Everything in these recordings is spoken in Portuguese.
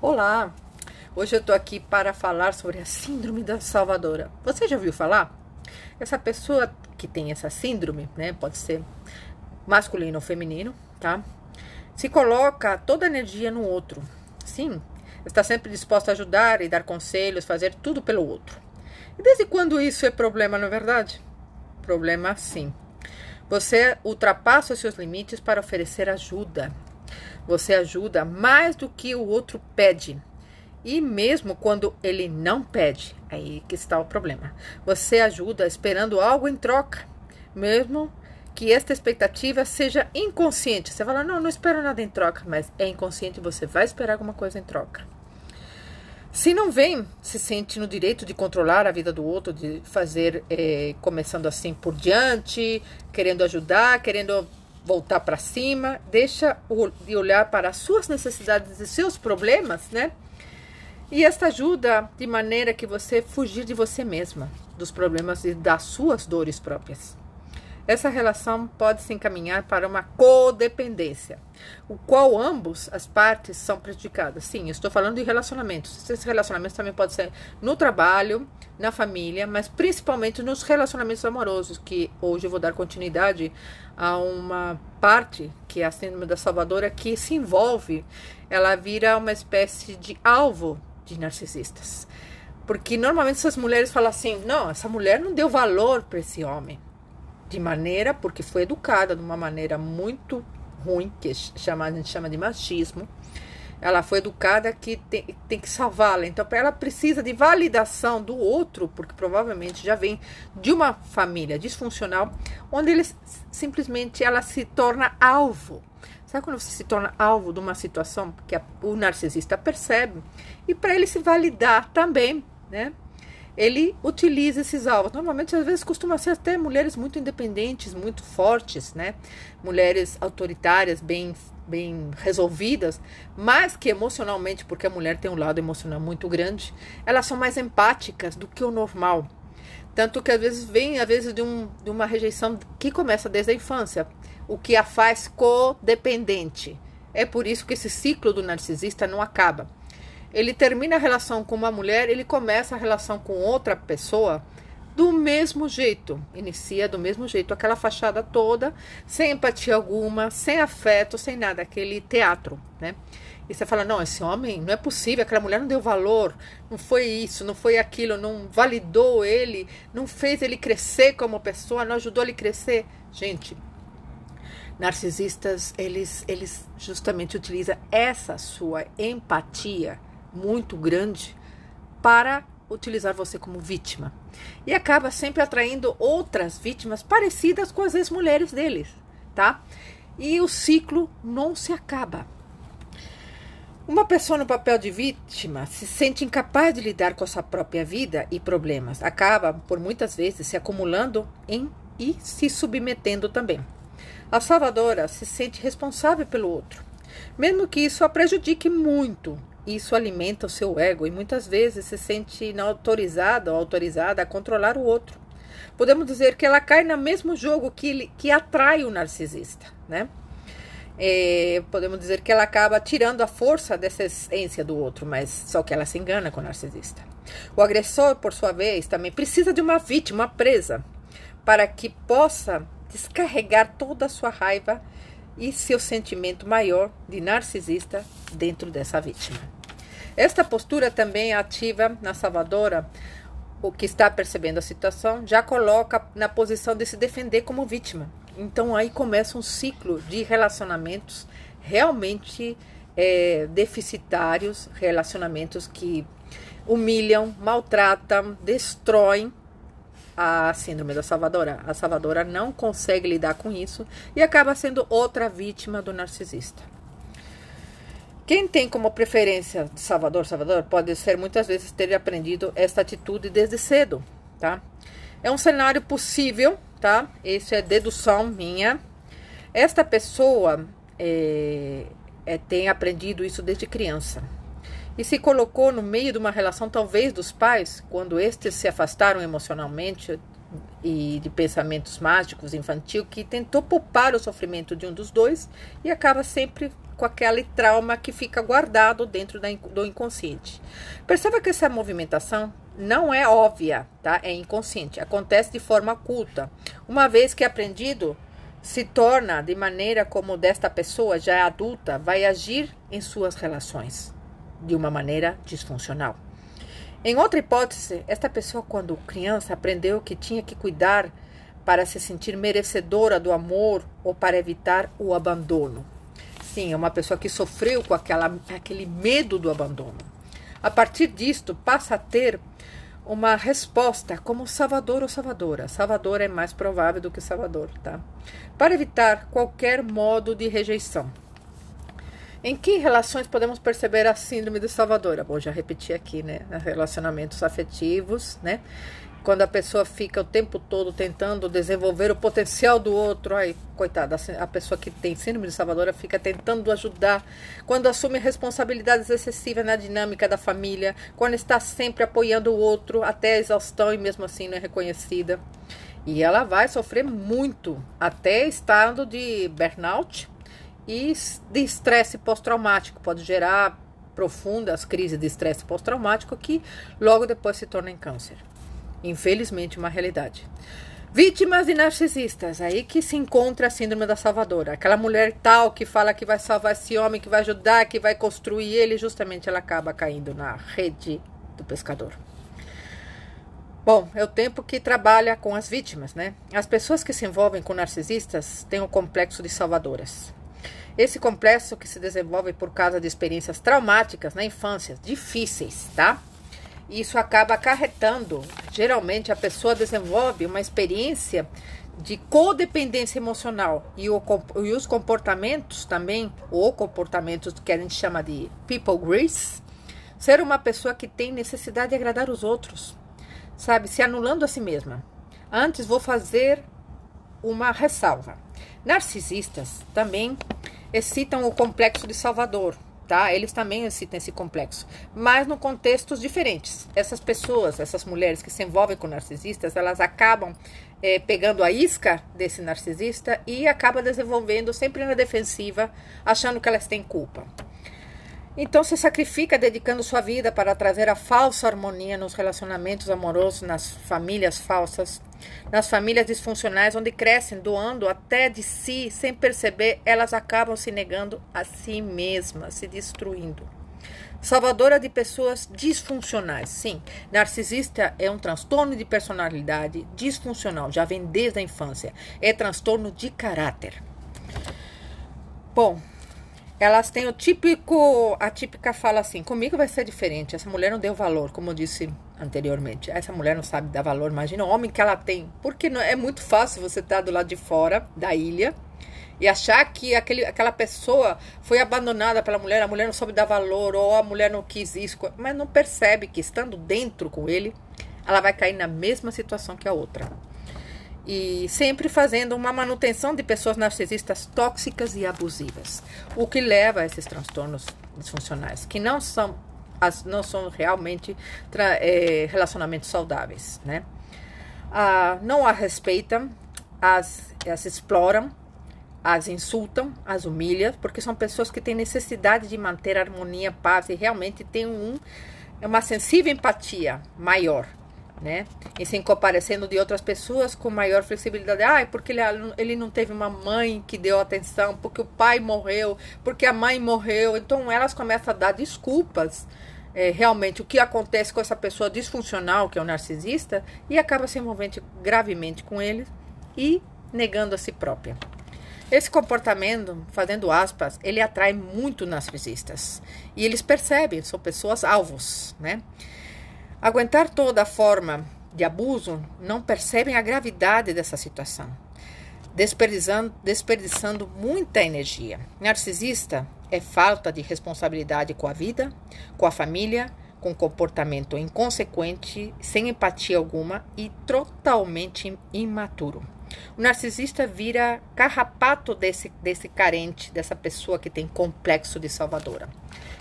Olá! Hoje eu tô aqui para falar sobre a Síndrome da Salvadora. Você já ouviu falar? Essa pessoa que tem essa síndrome, né? Pode ser masculino ou feminino, tá? Se coloca toda a energia no outro. Sim, está sempre disposta a ajudar e dar conselhos, fazer tudo pelo outro. E desde quando isso é problema, não é verdade? Problema sim. Você ultrapassa os seus limites para oferecer ajuda, você ajuda mais do que o outro pede. E mesmo quando ele não pede, aí que está o problema. Você ajuda esperando algo em troca, mesmo que esta expectativa seja inconsciente. Você fala, não, não espero nada em troca, mas é inconsciente, você vai esperar alguma coisa em troca. Se não vem, se sente no direito de controlar a vida do outro, de fazer, é, começando assim por diante, querendo ajudar, querendo voltar para cima, deixa de olhar para as suas necessidades e seus problemas, né? E esta ajuda de maneira que você fugir de você mesma, dos problemas e das suas dores próprias. Essa relação pode se encaminhar para uma codependência, o qual ambos as partes são prejudicadas. Sim, estou falando de relacionamentos. Esses relacionamentos também podem ser no trabalho, na família, mas principalmente nos relacionamentos amorosos, que hoje eu vou dar continuidade a uma parte que é a síndrome da salvadora que se envolve, ela vira uma espécie de alvo de narcisistas. Porque normalmente essas mulheres falam assim: "Não, essa mulher não deu valor para esse homem" de maneira, porque foi educada de uma maneira muito ruim, que chama, a gente chama de machismo. Ela foi educada que tem, tem que salvá-la. Então, ela precisa de validação do outro, porque provavelmente já vem de uma família disfuncional, onde ele simplesmente ela se torna alvo. Sabe quando você se torna alvo de uma situação que a, o narcisista percebe? E para ele se validar também, né? Ele utiliza esses alvos. Normalmente, às vezes, costuma ser até mulheres muito independentes, muito fortes, né? Mulheres autoritárias, bem, bem resolvidas, mas que emocionalmente, porque a mulher tem um lado emocional muito grande, elas são mais empáticas do que o normal. Tanto que às vezes vem, às vezes, de, um, de uma rejeição que começa desde a infância, o que a faz codependente. É por isso que esse ciclo do narcisista não acaba ele termina a relação com uma mulher, ele começa a relação com outra pessoa do mesmo jeito, inicia do mesmo jeito, aquela fachada toda, sem empatia alguma, sem afeto, sem nada, aquele teatro, né? E você fala: não, esse homem não é possível, aquela mulher não deu valor, não foi isso, não foi aquilo, não validou ele, não fez ele crescer como pessoa, não ajudou ele a crescer. Gente, narcisistas, eles, eles justamente utilizam essa sua empatia muito grande para utilizar você como vítima. E acaba sempre atraindo outras vítimas parecidas com as ex-mulheres deles, tá? E o ciclo não se acaba. Uma pessoa no papel de vítima se sente incapaz de lidar com a sua própria vida e problemas. Acaba, por muitas vezes, se acumulando em e se submetendo também. A salvadora se sente responsável pelo outro, mesmo que isso a prejudique muito isso alimenta o seu ego e muitas vezes se sente autorizada ou autorizada a controlar o outro. Podemos dizer que ela cai no mesmo jogo que, que atrai o narcisista, né? É, podemos dizer que ela acaba tirando a força dessa essência do outro, mas só que ela se engana com o narcisista. O agressor, por sua vez, também precisa de uma vítima, uma presa, para que possa descarregar toda a sua raiva e seu sentimento maior de narcisista dentro dessa vítima. Esta postura também ativa na salvadora o que está percebendo a situação já coloca na posição de se defender como vítima. Então aí começa um ciclo de relacionamentos realmente é, deficitários, relacionamentos que humilham, maltratam, destroem a síndrome da salvadora. A salvadora não consegue lidar com isso e acaba sendo outra vítima do narcisista. Quem tem como preferência Salvador, Salvador, pode ser muitas vezes ter aprendido esta atitude desde cedo, tá? É um cenário possível, tá? Isso é dedução minha. Esta pessoa é, é, tem aprendido isso desde criança e se colocou no meio de uma relação, talvez dos pais, quando estes se afastaram emocionalmente e de pensamentos mágicos infantil, que tentou poupar o sofrimento de um dos dois e acaba sempre com aquele trauma que fica guardado dentro do inconsciente. Perceba que essa movimentação não é óbvia, tá? É inconsciente, acontece de forma oculta. Uma vez que aprendido, se torna de maneira como desta pessoa já é adulta vai agir em suas relações de uma maneira disfuncional. Em outra hipótese, esta pessoa, quando criança, aprendeu que tinha que cuidar para se sentir merecedora do amor ou para evitar o abandono. Sim, é uma pessoa que sofreu com aquela, aquele medo do abandono. A partir disto, passa a ter uma resposta como Salvador ou Salvadora. Salvador é mais provável do que Salvador, tá? Para evitar qualquer modo de rejeição. Em que relações podemos perceber a síndrome de Salvadora? Bom, já repeti aqui, né? Relacionamentos afetivos, né? Quando a pessoa fica o tempo todo tentando desenvolver o potencial do outro, ai, coitada, a pessoa que tem síndrome de Salvadora fica tentando ajudar. Quando assume responsabilidades excessivas na dinâmica da família, quando está sempre apoiando o outro até a exaustão e mesmo assim não é reconhecida. E ela vai sofrer muito, até estado de burnout, e de estresse pós-traumático. Pode gerar profundas crises de estresse pós-traumático que logo depois se tornam câncer. Infelizmente, uma realidade. Vítimas de narcisistas, aí que se encontra a síndrome da salvadora. Aquela mulher tal que fala que vai salvar esse homem, que vai ajudar, que vai construir ele, justamente ela acaba caindo na rede do pescador. Bom, é o tempo que trabalha com as vítimas, né? As pessoas que se envolvem com narcisistas têm o complexo de salvadoras. Esse complexo que se desenvolve por causa de experiências traumáticas na infância, difíceis, tá? Isso acaba acarretando, geralmente a pessoa desenvolve uma experiência de codependência emocional e, o, e os comportamentos também, ou comportamentos que a gente chama de people grease, ser uma pessoa que tem necessidade de agradar os outros, sabe, se anulando a si mesma. Antes vou fazer uma ressalva. Narcisistas também excitam o complexo de Salvador, tá? Eles também excitam esse complexo, mas no contextos diferentes. Essas pessoas, essas mulheres que se envolvem com narcisistas, elas acabam é, pegando a isca desse narcisista e acabam desenvolvendo sempre na defensiva, achando que elas têm culpa. Então se sacrifica dedicando sua vida para trazer a falsa harmonia nos relacionamentos amorosos, nas famílias falsas, nas famílias disfuncionais, onde crescem doando até de si, sem perceber, elas acabam se negando a si mesmas, se destruindo. Salvadora de pessoas disfuncionais. Sim, narcisista é um transtorno de personalidade disfuncional, já vem desde a infância. É transtorno de caráter. Bom, elas têm o típico, a típica fala assim: comigo vai ser diferente. Essa mulher não deu valor, como eu disse anteriormente. Essa mulher não sabe dar valor. Imagina o homem que ela tem. Porque não, é muito fácil você estar do lado de fora da ilha e achar que aquele, aquela pessoa foi abandonada pela mulher, a mulher não soube dar valor, ou a mulher não quis isso, mas não percebe que estando dentro com ele, ela vai cair na mesma situação que a outra e sempre fazendo uma manutenção de pessoas narcisistas tóxicas e abusivas, o que leva a esses transtornos disfuncionais, que não são, as, não são realmente é, relacionamentos saudáveis, né? Ah, não a respeitam, as, as exploram, as insultam, as humilham, porque são pessoas que têm necessidade de manter harmonia, paz e realmente têm um, uma sensível empatia maior né? E se comparecendo de outras pessoas com maior flexibilidade. Ah, porque ele, ele não teve uma mãe que deu atenção, porque o pai morreu, porque a mãe morreu. Então elas começam a dar desculpas. É, realmente o que acontece com essa pessoa disfuncional, que é o narcisista, e acaba se envolvendo gravemente com ele e negando a si própria. Esse comportamento, fazendo aspas, ele atrai muito narcisistas. E eles percebem, são pessoas alvos, né? Aguentar toda forma de abuso não percebem a gravidade dessa situação, desperdiçando, desperdiçando muita energia. Narcisista é falta de responsabilidade com a vida, com a família, com comportamento inconsequente, sem empatia alguma e totalmente imaturo. O narcisista vira carrapato desse, desse carente, dessa pessoa que tem complexo de salvadora.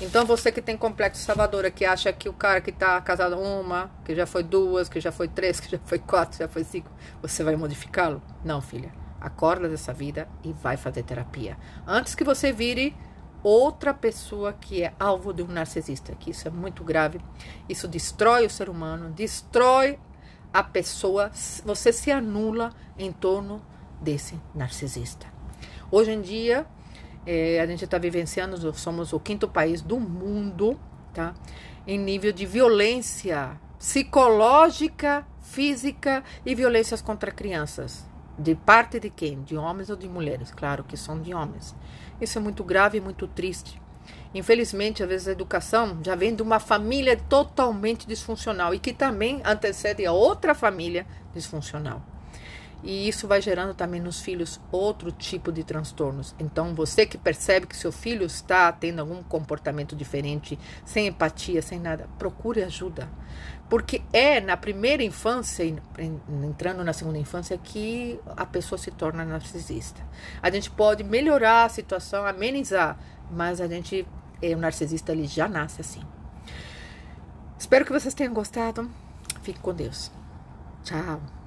Então você que tem complexo de salvadora, que acha que o cara que está casado uma, que já foi duas, que já foi três, que já foi quatro, já foi cinco, você vai modificá-lo? Não, filha. Acorda dessa vida e vai fazer terapia. Antes que você vire outra pessoa que é alvo de um narcisista, que isso é muito grave. Isso destrói o ser humano, destrói a pessoa, você se anula em torno desse narcisista. Hoje em dia, é, a gente está vivenciando, somos o quinto país do mundo, tá? Em nível de violência psicológica, física e violências contra crianças. De parte de quem? De homens ou de mulheres? Claro que são de homens. Isso é muito grave e muito triste. Infelizmente, às vezes a educação já vem de uma família totalmente disfuncional e que também antecede a outra família disfuncional. E isso vai gerando também nos filhos outro tipo de transtornos. Então, você que percebe que seu filho está tendo algum comportamento diferente, sem empatia, sem nada, procure ajuda. Porque é na primeira infância, entrando na segunda infância, que a pessoa se torna narcisista. A gente pode melhorar a situação, amenizar, mas a gente, o narcisista, ele já nasce assim. Espero que vocês tenham gostado. Fique com Deus. Tchau.